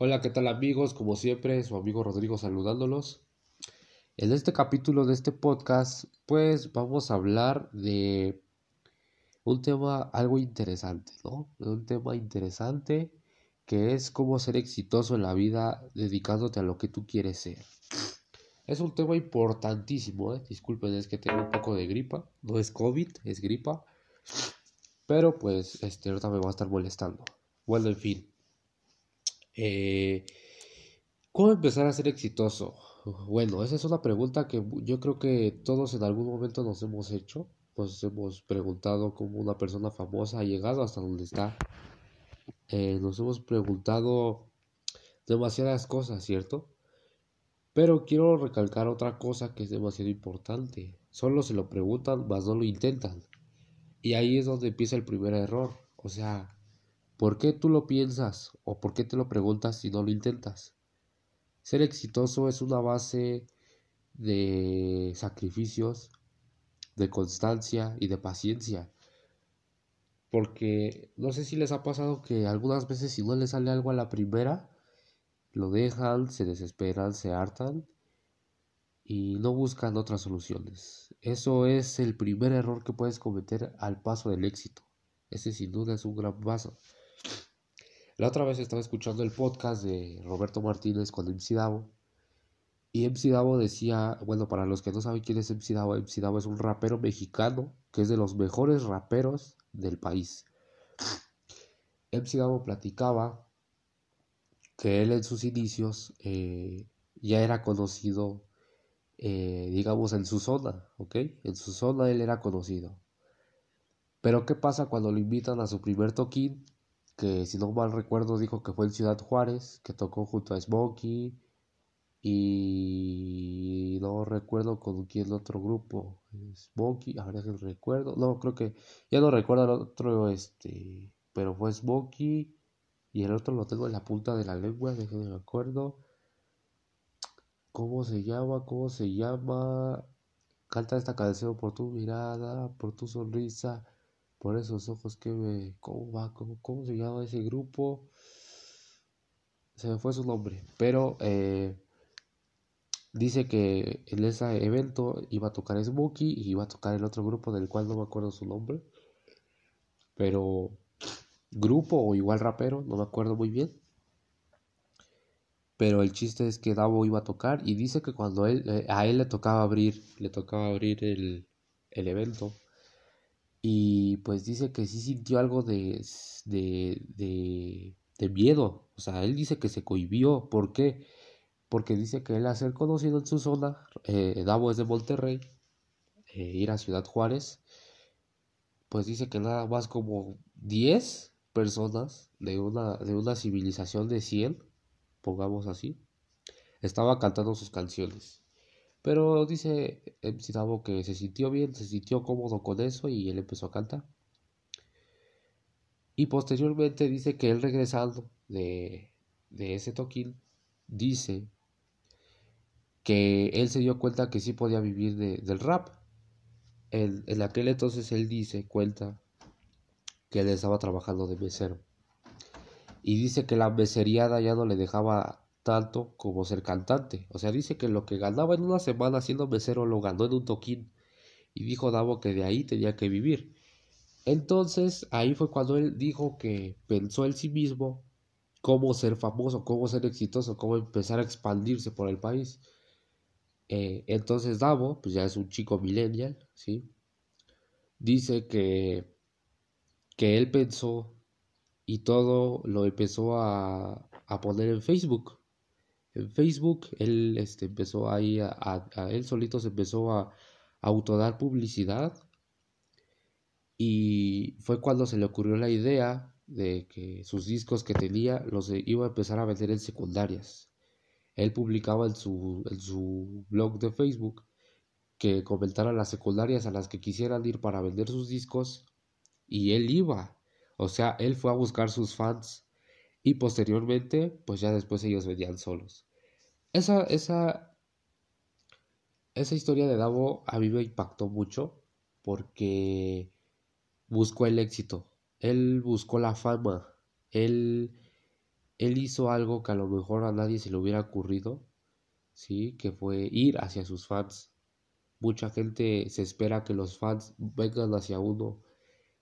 Hola, ¿qué tal amigos? Como siempre, su amigo Rodrigo saludándolos. En este capítulo de este podcast, pues vamos a hablar de un tema algo interesante, ¿no? un tema interesante que es cómo ser exitoso en la vida dedicándote a lo que tú quieres ser. Es un tema importantísimo, ¿eh? Disculpen, es que tengo un poco de gripa. No es COVID, es gripa. Pero pues, este, ahorita me va a estar molestando. Bueno, en fin. Eh, ¿Cómo empezar a ser exitoso? Bueno, esa es una pregunta que yo creo que todos en algún momento nos hemos hecho. Nos hemos preguntado cómo una persona famosa ha llegado hasta donde está. Eh, nos hemos preguntado demasiadas cosas, ¿cierto? Pero quiero recalcar otra cosa que es demasiado importante. Solo se lo preguntan, mas no lo intentan. Y ahí es donde empieza el primer error. O sea, ¿Por qué tú lo piensas o por qué te lo preguntas si no lo intentas? Ser exitoso es una base de sacrificios, de constancia y de paciencia. Porque no sé si les ha pasado que algunas veces si no les sale algo a la primera, lo dejan, se desesperan, se hartan y no buscan otras soluciones. Eso es el primer error que puedes cometer al paso del éxito. Ese sin duda es un gran paso. La otra vez estaba escuchando el podcast de Roberto Martínez con MC Davo. Y MC Davo decía, bueno, para los que no saben quién es MC Davo, MC Davo es un rapero mexicano que es de los mejores raperos del país. MC Davo platicaba que él en sus inicios eh, ya era conocido, eh, digamos, en su zona, ¿ok? En su zona él era conocido. Pero ¿qué pasa cuando lo invitan a su primer toquín? Que si no mal recuerdo dijo que fue en Ciudad Juárez, que tocó junto a Smokey y no recuerdo con quién otro grupo, Smokey, ahora que recuerdo, no creo que ya no recuerdo el otro este, pero fue Smokey y el otro lo tengo en la punta de la lengua, déjenme me acuerdo. ¿Cómo se llama? ¿Cómo se llama? Canta esta canción por tu mirada, por tu sonrisa por esos ojos que me... ¿Cómo va? ¿Cómo, se llama ese grupo? Se me fue su nombre. Pero eh, dice que en ese evento iba a tocar Smokey y iba a tocar el otro grupo del cual no me acuerdo su nombre. Pero grupo o igual rapero, no me acuerdo muy bien. Pero el chiste es que Davo iba a tocar y dice que cuando él, eh, a él le tocaba abrir, le tocaba abrir el, el evento y pues dice que sí sintió algo de, de, de, miedo. O sea, él dice que se cohibió. ¿Por qué? Porque dice que él a ser conocido en su zona, eh, es de Monterrey, eh, ir a Ciudad Juárez, pues dice que nada más como 10 personas de una, de una civilización de 100, pongamos así, estaba cantando sus canciones. Pero dice MC Davo que se sintió bien, se sintió cómodo con eso y él empezó a cantar. Y posteriormente dice que él regresando de, de ese toquín, dice que él se dio cuenta que sí podía vivir del rap. En, en aquel entonces él dice, cuenta, que él estaba trabajando de mesero. Y dice que la meseriada ya no le dejaba tanto como ser cantante. O sea, dice que lo que ganaba en una semana siendo mesero lo ganó en un toquín. Y dijo Davo que de ahí tenía que vivir. Entonces, ahí fue cuando él dijo que pensó en sí mismo cómo ser famoso, cómo ser exitoso, cómo empezar a expandirse por el país. Eh, entonces Davo, pues ya es un chico millennial, ¿sí? Dice que, que él pensó y todo lo empezó a, a poner en Facebook en Facebook, él este, empezó ahí a, a, él solito se empezó a, a autodar publicidad y fue cuando se le ocurrió la idea de que sus discos que tenía los iba a empezar a vender en secundarias. Él publicaba en su, en su blog de Facebook que comentaran las secundarias a las que quisieran ir para vender sus discos y él iba. O sea, él fue a buscar sus fans y posteriormente, pues ya después ellos venían solos. Esa, esa, esa historia de Davo a mí me impactó mucho porque buscó el éxito, él buscó la fama, él él hizo algo que a lo mejor a nadie se le hubiera ocurrido, ¿sí? Que fue ir hacia sus fans. Mucha gente se espera que los fans vengan hacia uno,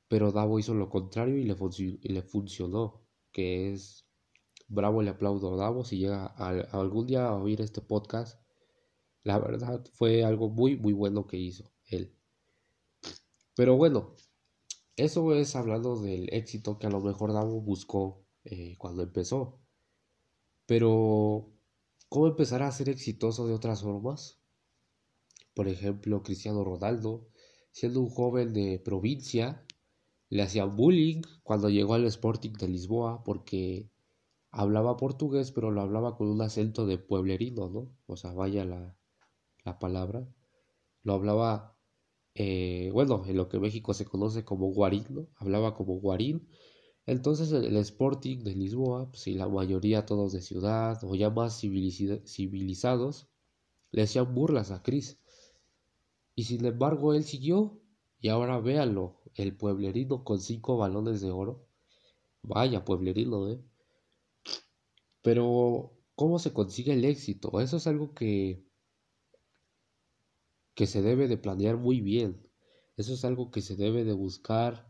pero Davo hizo lo contrario y le, y le funcionó, que es bravo, le aplaudo a Davo si llega algún día a oír este podcast. La verdad fue algo muy, muy bueno que hizo él. Pero bueno, eso es hablando del éxito que a lo mejor Davo buscó eh, cuando empezó. Pero, ¿cómo empezar a ser exitoso de otras formas? Por ejemplo, Cristiano Ronaldo, siendo un joven de provincia, le hacían bullying cuando llegó al Sporting de Lisboa porque hablaba portugués, pero lo hablaba con un acento de pueblerino, ¿no? O sea, vaya la, la palabra. Lo hablaba, eh, bueno, en lo que México se conoce como guarín, ¿no? Hablaba como guarín. Entonces el, Sporting de Lisboa, pues, y la mayoría todos de ciudad o ya más civilizados, le hacían burlas a Cris. Y sin embargo él siguió y ahora véanlo, el pueblerino con cinco balones de oro. Vaya pueblerino, ¿eh? Pero, ¿cómo se consigue el éxito? Eso es algo que, que se debe de planear muy bien. Eso es algo que se debe de buscar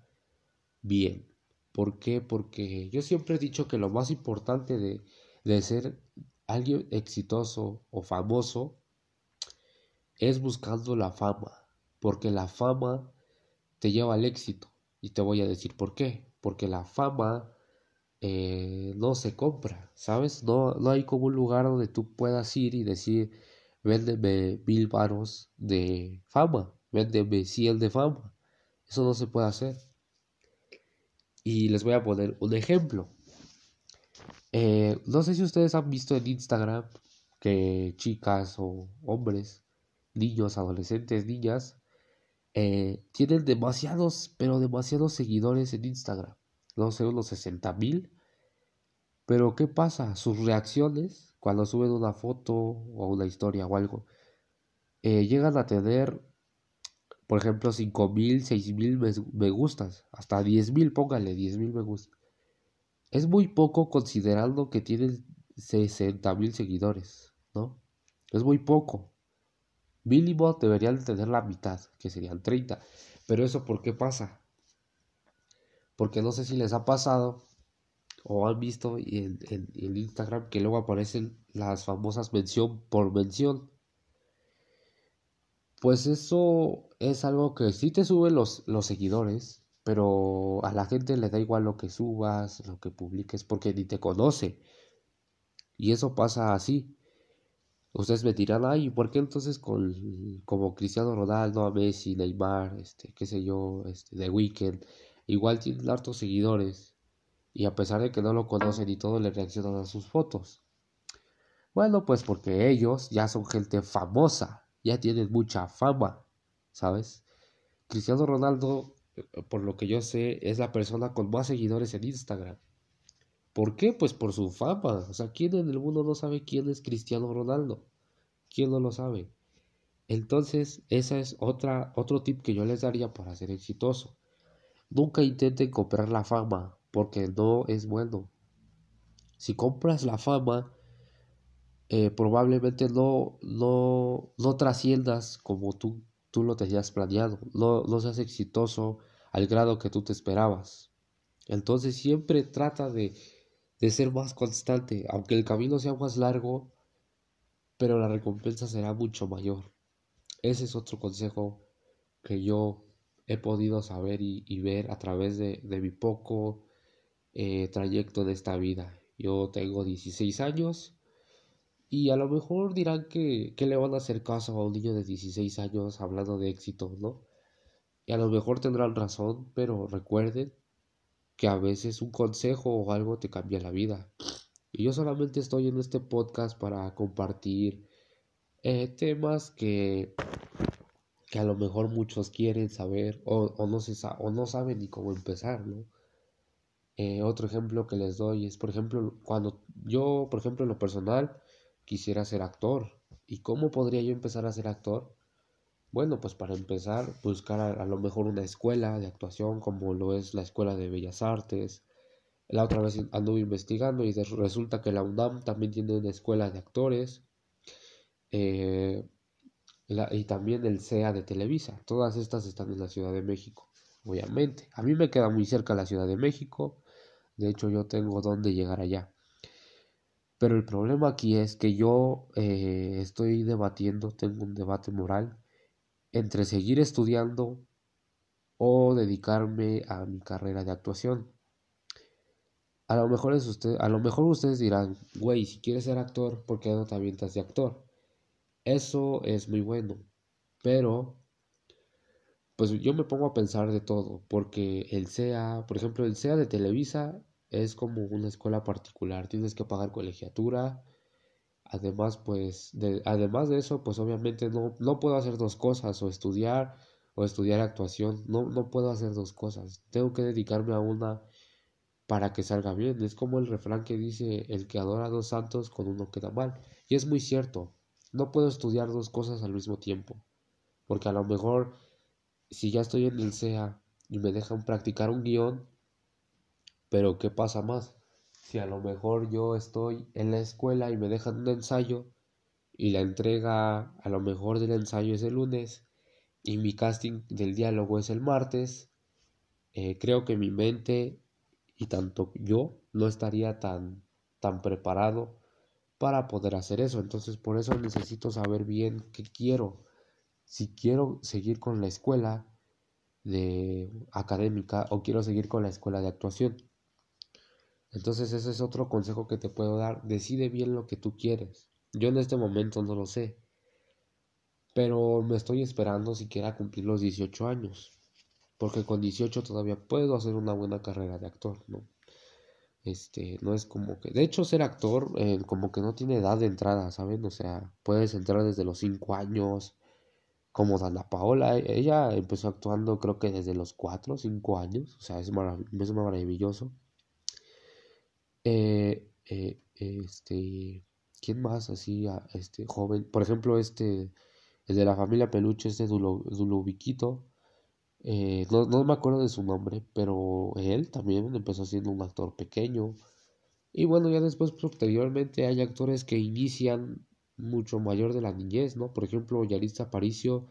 bien. ¿Por qué? Porque yo siempre he dicho que lo más importante de, de ser alguien exitoso o famoso es buscando la fama. Porque la fama te lleva al éxito. Y te voy a decir por qué. Porque la fama eh, no se compra, ¿sabes? No, no hay como un lugar donde tú puedas ir y decir, véndeme mil varos de fama, véndeme cien de fama. Eso no se puede hacer. Y les voy a poner un ejemplo. Eh, no sé si ustedes han visto en Instagram que chicas o hombres, niños, adolescentes, niñas, eh, tienen demasiados, pero demasiados seguidores en Instagram no sé, unos 60 mil. Pero ¿qué pasa? Sus reacciones cuando suben una foto o una historia o algo, eh, llegan a tener, por ejemplo, 5 mil, 6 mil me, gustas, hasta 10 mil, póngale 10 mil me gustas. Es muy poco considerando que tienen 60 mil seguidores, ¿no? Es muy poco. Mínimo deberían tener la mitad, que serían 30. Pero eso, ¿por qué pasa? Porque no sé si les ha pasado o han visto en, en, Instagram que luego aparecen las famosas mención por mención. Pues eso es algo que sí te suben los, los seguidores, pero a la gente le da igual lo que subas, lo que publiques, porque ni te conoce. Y eso pasa así. Ustedes me dirán, ay, ¿por qué entonces con, como Cristiano Ronaldo, Messi, Neymar, este, qué sé yo, este, The Weeknd, Igual tiene hartos seguidores y a pesar de que no lo conocen y todo le reaccionan a sus fotos. Bueno, pues porque ellos ya son gente famosa, ya tienen mucha fama, ¿sabes? Cristiano Ronaldo, eh, por lo que yo sé, es la persona con más seguidores en Instagram. ¿Por qué? Pues por su fama. O sea, ¿quién en el mundo no sabe quién es Cristiano Ronaldo? ¿Quién no lo sabe? Entonces, esa es otra, otro tip que yo les daría para ser exitoso. Nunca intenten comprar la fama, porque no es bueno. Si compras la fama, eh, probablemente no, no, no trasciendas como tú, tú lo tenías planeado, no, no seas exitoso al grado que tú te esperabas. Entonces siempre trata de, de ser más constante, aunque el camino sea más largo, pero la recompensa será mucho mayor. Ese es otro consejo que yo he podido saber y, ver a través de, mi poco eh, trayecto de esta vida. Yo tengo 16 años y a lo mejor dirán que, le van a hacer caso a un niño de 16 años hablando de éxito, ¿no? Y a lo mejor tendrán razón, pero recuerden que a veces un consejo o algo te cambia la vida. Y yo solamente estoy en este podcast para compartir eh, temas que que a lo mejor muchos quieren saber o, no, se o no saben ni cómo empezar, ¿no? Eh, otro ejemplo que les doy es, por ejemplo, cuando yo, por ejemplo, en lo personal, quisiera ser actor. ¿Y cómo podría yo empezar a ser actor? Bueno, pues para empezar, buscar a, lo mejor una escuela de actuación como lo es la Escuela de Bellas Artes, La otra vez anduve investigando y resulta que la UNAM también tiene una escuela de actores. Eh, y también el CEA de Televisa. Todas estas están en la Ciudad de México, obviamente. A mí me queda muy cerca la Ciudad de México. De hecho, yo tengo dónde llegar allá. Pero el problema aquí es que yo eh, estoy debatiendo, tengo un debate moral entre seguir estudiando o dedicarme a mi carrera de actuación. A lo mejor es usted, a lo mejor ustedes dirán, güey, si quieres ser actor, ¿por qué no te avientas de actor? Eso es muy bueno, pero pues yo me pongo a pensar de todo, porque el CEA, por ejemplo, el CEA de Televisa es como una escuela particular, tienes que pagar colegiatura, además pues, de, además de eso, pues obviamente no, no puedo hacer dos cosas, o estudiar o estudiar actuación, no, no puedo hacer dos cosas, tengo que dedicarme a una para que salga bien, es como el refrán que dice, el que adora a dos santos con uno queda mal, y es muy cierto, no puedo estudiar dos cosas al mismo tiempo, porque a lo mejor si ya estoy en el CEA y me dejan practicar un guion, pero ¿qué pasa más? Si a lo mejor yo estoy en la escuela y me dejan un ensayo y la entrega a lo mejor del ensayo es el lunes y mi casting del diálogo es el martes, eh, creo que mi mente y tanto yo no estaría tan, tan preparado para poder hacer eso. Entonces por eso necesito saber bien qué quiero. Si quiero seguir con la escuela de académica o quiero seguir con la escuela de actuación. Entonces ese es otro consejo que te puedo dar. Decide bien lo que tú quieres. Yo en este momento no lo sé. Pero me estoy esperando siquiera cumplir los 18 años. Porque con 18 todavía puedo hacer una buena carrera de actor, ¿no? Este, no es como que, de hecho, ser actor eh, como que no tiene edad de entrada, ¿saben? O sea, puedes entrar desde los 5 años, como Dana Paola, e, ella empezó actuando creo que desde los 4 o 5 años, o sea, es, es maravilloso. Eh, eh, este, ¿quién más así, este, joven? Por ejemplo, este, el de la familia Peluche, este Dulubiquito, eh, no, no, me acuerdo de su nombre, pero él también empezó siendo un actor pequeño. Y bueno, ya después, posteriormente, hay actores que inician mucho mayor de la niñez, ¿no? Por ejemplo, Yaritza Aparicio,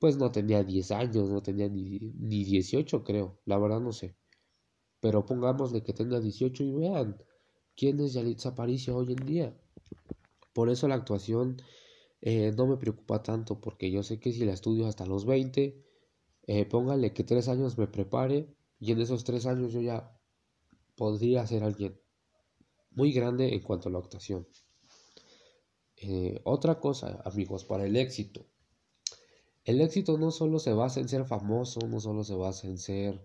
pues no tenía 10 años, no tenía ni, ni 18, creo, la verdad no sé. Pero pongámosle que tenga 18 y vean quién es Yaritza Aparicio hoy en día. Por eso la actuación eh, no me preocupa tanto, porque yo sé que si la estudio hasta los 20, eh, póngale que tres años me prepare y en esos tres años yo ya podría ser alguien muy grande en cuanto a la actuación. Eh, otra cosa, amigos, para el éxito. El éxito no solo se basa en ser famoso, no solo se basa en ser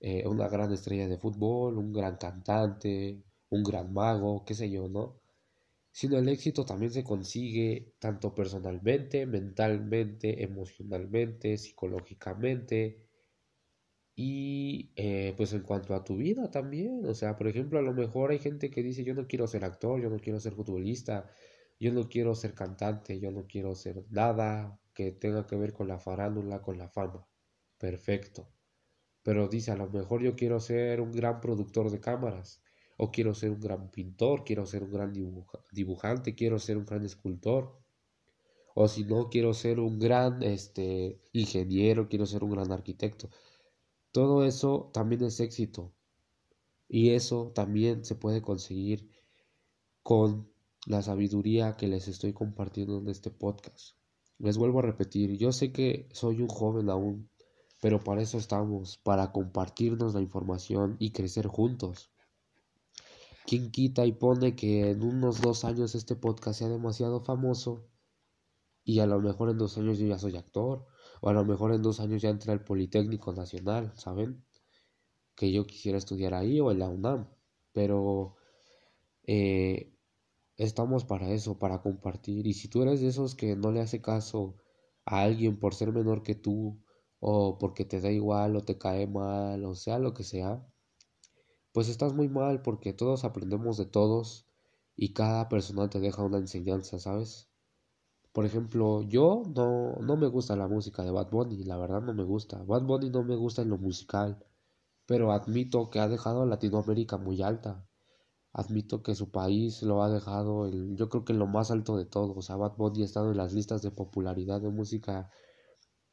eh, una gran estrella de fútbol, un gran cantante, un gran mago, qué sé yo, ¿no? Sino el éxito también se consigue tanto personalmente, mentalmente, emocionalmente, psicológicamente y eh, pues en cuanto a tu vida también. O sea, por ejemplo, a lo mejor hay gente que dice yo no quiero ser actor, yo no quiero ser futbolista, yo no quiero ser cantante, yo no quiero ser nada que tenga que ver con la farándula, con la fama. Perfecto. Pero dice, a lo mejor yo quiero ser un gran productor de cámaras o quiero ser un gran pintor, quiero ser un gran dibujante, quiero ser un gran escultor, o si no, quiero ser un gran este, ingeniero, quiero ser un gran arquitecto. Todo eso también es éxito. Y eso también se puede conseguir con la sabiduría que les estoy compartiendo en este podcast. Les vuelvo a repetir, yo sé que soy un joven aún, pero para eso estamos, para compartirnos la información y crecer juntos. ¿Quién quita y pone que en unos dos años este podcast sea demasiado famoso? Y a lo mejor en dos años yo ya soy actor. O a lo mejor en dos años ya entra el Politécnico Nacional, ¿saben? Que yo quisiera estudiar ahí o en la UNAM. Pero eh, estamos para eso, para compartir. Y si tú eres de esos que no le hace caso a alguien por ser menor que tú, o porque te da igual, o te cae mal, o sea lo que sea, pues estás muy mal porque todos aprendemos de todos y cada persona te deja una enseñanza, ¿sabes? Por ejemplo, yo no, no me gusta la música de Bad Bunny, la verdad no me gusta. Bad Bunny no me gusta en lo musical, pero admito que ha dejado a Latinoamérica muy alta. Admito que su país lo ha dejado, yo creo que en lo más alto de todo. O sea, Bad Bunny ha estado en las listas de popularidad de música,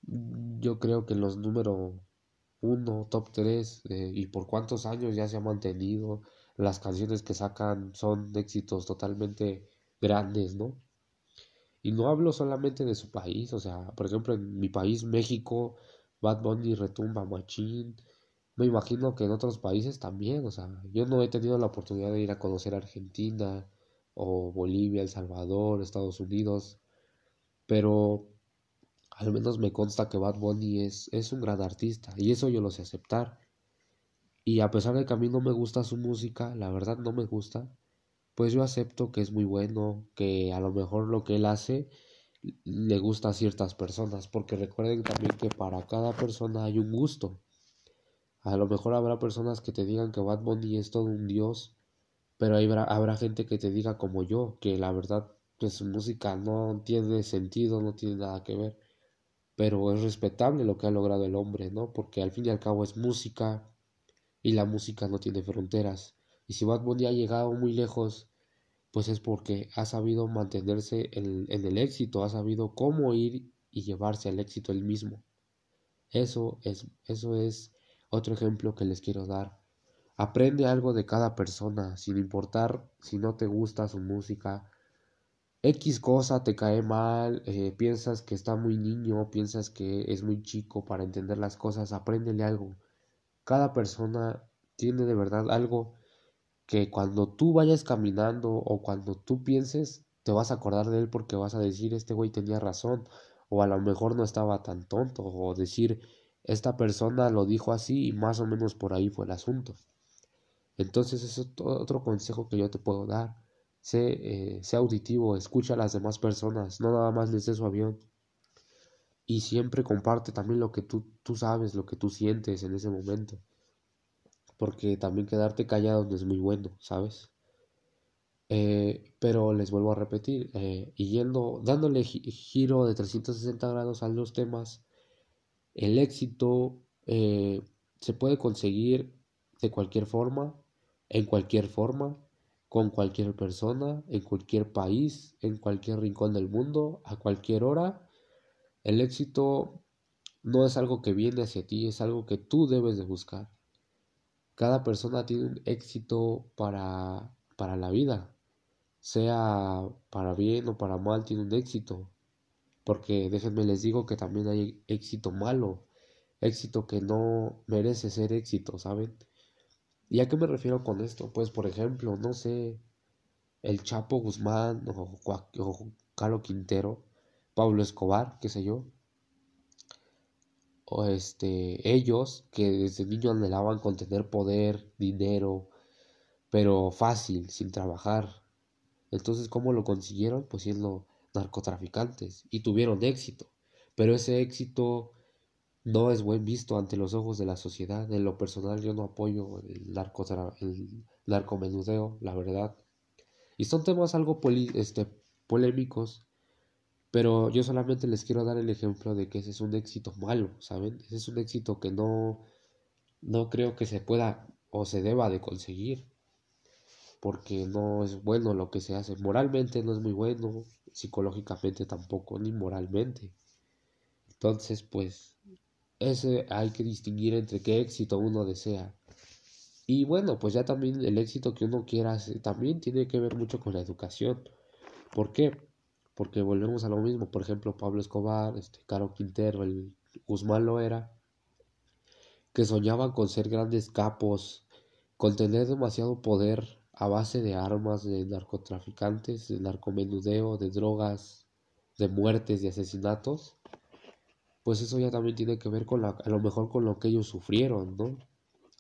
yo creo que en los número uno, top 3, eh, y por cuántos años ya se ha mantenido. Las canciones que sacan son éxitos totalmente grandes, ¿no? Y no hablo solamente de su país, o sea, por ejemplo, en mi país, México, Bad Bunny retumba machín. Me imagino que en otros países también, o sea, yo no he tenido la oportunidad de ir a conocer Argentina o Bolivia, El Salvador, Estados Unidos, pero al menos me consta que Bad Bunny es, es un gran artista y eso yo lo sé aceptar. Y a pesar de que a mí no me gusta su música, la verdad no me gusta, pues yo acepto que es muy bueno, que a lo mejor lo que él hace le gusta a ciertas personas, porque recuerden también que para cada persona hay un gusto. A lo mejor habrá personas que te digan que Bad Bunny es todo un dios, pero habrá, habrá gente que te diga como yo, que la verdad pues su música no tiene sentido, no tiene nada que ver pero es respetable lo que ha logrado el hombre, ¿no? Porque al fin y al cabo es música y la música no tiene fronteras. Y si Bad Bunny ha llegado muy lejos, pues es porque ha sabido mantenerse en, en el éxito, ha sabido cómo ir y llevarse al éxito él mismo. Eso es, eso es otro ejemplo que les quiero dar. Aprende algo de cada persona, sin importar si no te gusta su música, X cosa te cae mal, eh, piensas que está muy niño, piensas que es muy chico para entender las cosas, apréndele algo. Cada persona tiene de verdad algo que cuando tú vayas caminando o cuando tú pienses, te vas a acordar de él porque vas a decir, este güey tenía razón, o a lo mejor no estaba tan tonto, o decir, esta persona lo dijo así y más o menos por ahí fue el asunto. Entonces, eso es otro consejo que yo te puedo dar Sé, eh, auditivo, escucha a las demás personas, no nada más les dé su avión. Y siempre comparte también lo que tú, tú sabes, lo que tú sientes en ese momento. Porque también quedarte callado no es muy bueno, ¿sabes? Eh, pero les vuelvo a repetir, eh, y yendo, dándole giro de 360 grados a los temas, el éxito se puede conseguir de cualquier forma, en cualquier forma, con cualquier persona, en cualquier país, en cualquier rincón del mundo, a cualquier hora. El éxito no es algo que viene hacia ti, es algo que tú debes de buscar. Cada persona tiene un éxito para, para la vida, sea para bien o para mal, tiene un éxito. Porque déjenme les digo que también hay éxito malo, éxito que no merece ser éxito, ¿saben? ¿Y a qué me refiero con esto? Pues, por ejemplo, no sé, el Chapo Guzmán o, o Quintero, Pablo Escobar, qué sé yo. O este, ellos que desde niños anhelaban con tener poder, dinero, pero fácil, sin trabajar. Entonces, ¿cómo lo consiguieron? Pues siendo narcotraficantes y tuvieron éxito. Pero ese éxito no es buen visto ante los ojos de la sociedad. En lo personal yo no apoyo el, narco, el la verdad. Y son temas algo este, polémicos, pero yo solamente les quiero dar el ejemplo de que ese es un éxito malo, ¿saben? Ese es un éxito que no, no creo que se pueda o se deba de conseguir, porque no es bueno lo que se hace. Moralmente no es muy bueno, psicológicamente tampoco, ni moralmente. Entonces, pues ese hay que distinguir entre qué éxito uno desea. Y bueno, pues ya también el éxito que uno quiera también tiene que ver mucho con la educación. ¿Por qué? Porque volvemos a lo mismo. Por ejemplo, Pablo Escobar, este, Caro Quintero, el Guzmán lo era, que soñaban con ser grandes capos, con tener demasiado poder a base de armas, de narcotraficantes, de narcomenudeo, de drogas, de muertes, de asesinatos pues eso ya también tiene que ver con la, a lo mejor con lo que ellos sufrieron, ¿no?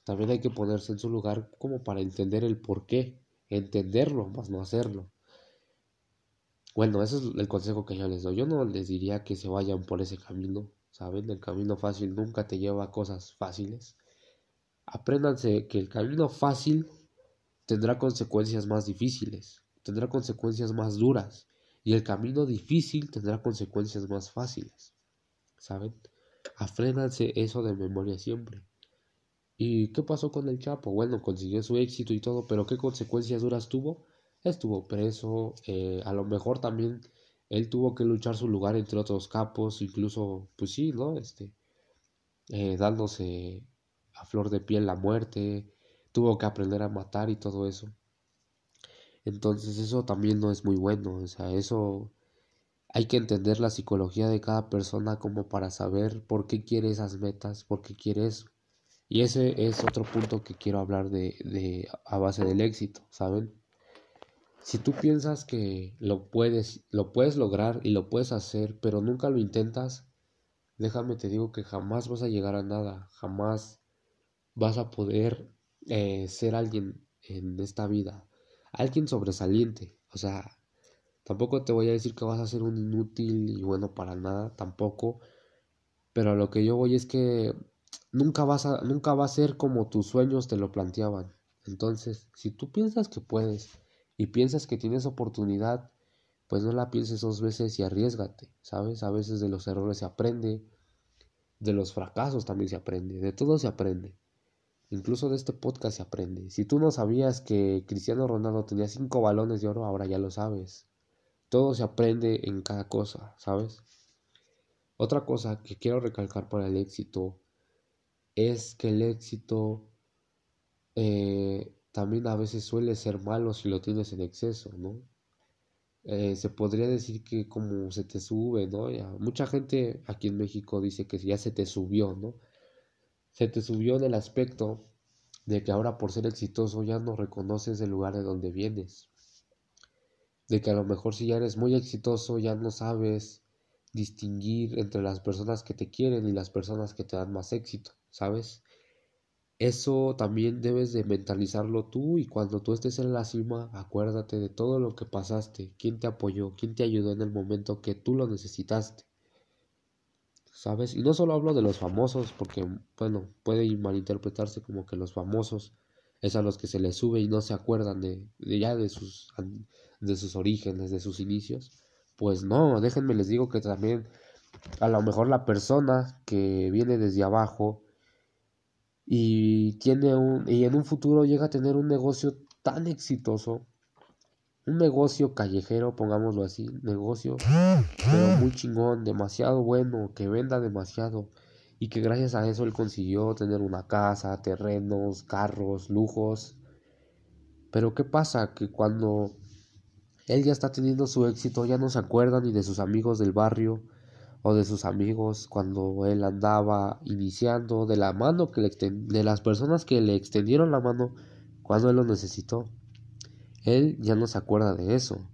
También hay que ponerse en su lugar como para entender el por qué, entenderlo, más no hacerlo. Bueno, ese es el consejo que yo les doy. Yo no les diría que se vayan por ese camino, ¿saben? El camino fácil nunca te lleva a cosas fáciles. Apréndanse que el camino fácil tendrá consecuencias más difíciles, tendrá consecuencias más duras, y el camino difícil tendrá consecuencias más fáciles. ¿Saben? Afrénanse eso de memoria siempre. ¿Y qué pasó con el Chapo? Bueno, consiguió su éxito y todo, pero ¿qué consecuencias duras tuvo? Estuvo preso, eh, a lo mejor también él tuvo que luchar su lugar entre otros capos, incluso, pues sí, ¿no? Este, eh, dándose a flor de piel la muerte, tuvo que aprender a matar y todo eso. Entonces eso también no es muy bueno, o sea, eso hay que entender la psicología de cada persona como para saber por qué quiere esas metas, por qué quiere eso. Y ese es otro punto que quiero hablar de, de a base del éxito, ¿saben? Si tú piensas que lo puedes, lo puedes lograr y lo puedes hacer, pero nunca lo intentas, déjame te digo que jamás vas a llegar a nada, jamás vas a poder eh, ser alguien en esta vida, alguien sobresaliente, o sea, tampoco te voy a decir que vas a ser un inútil y bueno para nada, tampoco, pero a lo que yo voy es que nunca vas a, nunca va a ser como tus sueños te lo planteaban. Entonces, si tú piensas que puedes y piensas que tienes oportunidad, pues no la pienses dos veces y arriesgate, ¿sabes? A veces de los errores se aprende, de los fracasos también se aprende, de todo se aprende. Incluso de este podcast se aprende. Si tú no sabías que Cristiano Ronaldo tenía cinco balones de oro, ahora ya lo sabes. Todo se aprende en cada cosa, ¿sabes? Otra cosa que quiero recalcar para el éxito es que el éxito eh, también a veces suele ser malo si lo tienes en exceso, ¿no? Eh, se podría decir que como se te sube, ¿no? mucha gente aquí en México dice que ya se te subió, ¿no? Se te subió en el aspecto de que ahora por ser exitoso ya no reconoces el lugar de donde vienes. De que a lo mejor si ya eres muy exitoso ya no sabes distinguir entre las personas que te quieren y las personas que te dan más éxito, ¿sabes? Eso también debes de mentalizarlo tú y cuando tú estés en la cima, acuérdate de todo lo que pasaste, quién te apoyó, quién te ayudó en el momento que tú lo necesitaste. ¿sabes? Y no solo hablo de los famosos, porque, bueno, puede malinterpretarse como que los famosos es a los que se les sube y no se acuerdan de, ya de sus, de sus orígenes, de sus inicios. Pues no, déjenme les digo que también a lo mejor la persona que viene desde abajo y tiene un y en un futuro llega a tener un negocio tan exitoso un negocio callejero, pongámoslo así, negocio, pero muy chingón, demasiado bueno, que venda demasiado y que gracias a eso él consiguió tener una casa, terrenos, carros, lujos. Pero ¿qué pasa? Que cuando él ya está teniendo su éxito, ya no se acuerda ni de sus amigos del barrio o de sus amigos cuando él andaba iniciando, de la mano que le de las personas que le extendieron la mano cuando él lo necesitó. Él ya no se acuerda de eso.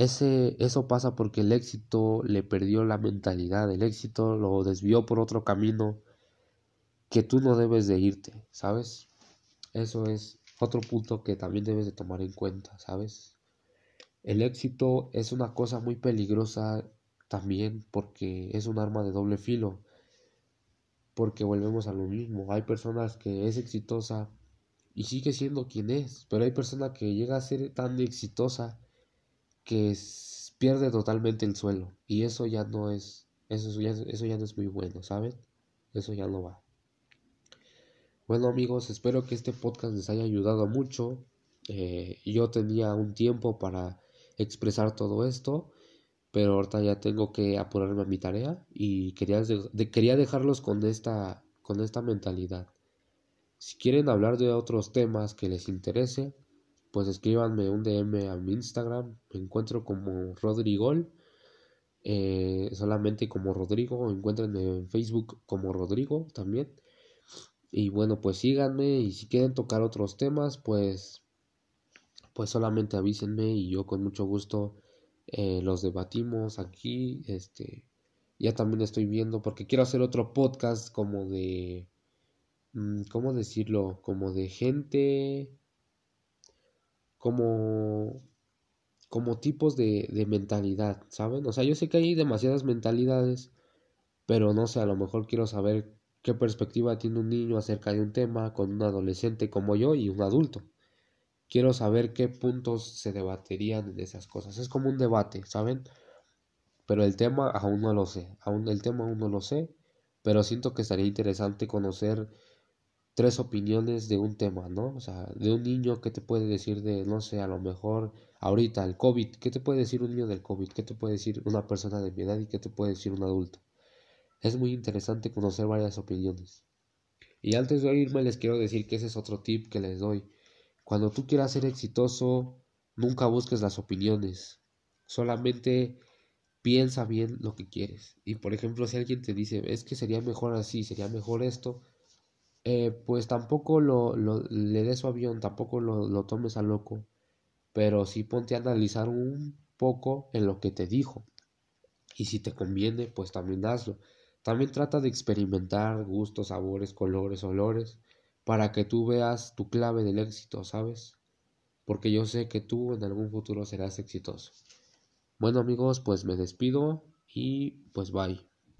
Ese, eso pasa porque el éxito le perdió la mentalidad, el éxito lo desvió por otro camino que tú no debes de irte, ¿sabes? Eso es otro punto que también debes de tomar en cuenta, ¿sabes? El éxito es una cosa muy peligrosa también porque es un arma de doble filo. Porque volvemos a lo mismo. Hay personas que es exitosa y sigue siendo quien es. Pero hay personas que llega a ser tan exitosa que pierde totalmente el suelo. Y eso ya no es, eso ya, eso ya no es muy bueno, ¿saben? Eso ya no va. Bueno amigos, espero que este podcast les haya ayudado mucho. Eh, yo tenía un tiempo para expresar todo esto, pero ahorita ya tengo que apurarme a mi tarea y quería, quería dejarlos con esta, con esta mentalidad. Si quieren hablar de otros temas que les interese, pues escríbanme un DM a mi Instagram. Me encuentro como Rodrigol. Eh, solamente como Rodrigo. Encuéntrenme en Facebook como Rodrigo también. Y bueno, pues síganme. Y si quieren tocar otros temas, pues, pues solamente avísenme. Y yo con mucho gusto eh, los debatimos aquí. Este, ya también estoy viendo porque quiero hacer otro podcast como de Mm, ¿cómo decirlo? Como de gente, como, como tipos de, de mentalidad, ¿saben? O sea, yo sé que hay demasiadas mentalidades, pero no sé, a lo mejor quiero saber qué perspectiva tiene un niño acerca de un tema con un adolescente como yo y un adulto. Quiero saber qué puntos se debaterían en esas cosas. Es como un debate, ¿saben? Pero el tema aún no lo sé. Aún el tema aún no lo sé. Pero siento que estaría interesante conocer tres opiniones de un tema, ¿no? O sea, de un niño, ¿qué te puede decir de, no sé, a lo mejor ahorita el COVID? ¿Qué te puede decir un niño del COVID? ¿Qué te puede decir una persona de mi edad y qué te puede decir un adulto? Es muy interesante conocer varias opiniones. Y antes de irme les quiero decir que ese es otro tip que les doy. Cuando tú quieras ser exitoso, nunca busques las opiniones. Solamente piensa bien lo que quieres. Y por ejemplo, si alguien te dice, es que sería mejor así, sería mejor esto, eh, pues tampoco lo, lo, le des su avión, tampoco lo, lo tomes a loco, pero sí ponte a analizar un poco en lo que te dijo. Y si te conviene, pues también hazlo. También trata de experimentar gustos, sabores, colores, olores, para que tú veas tu clave del éxito, ¿sabes? Porque yo sé que tú en algún futuro serás exitoso. Bueno amigos, pues me despido y pues bye.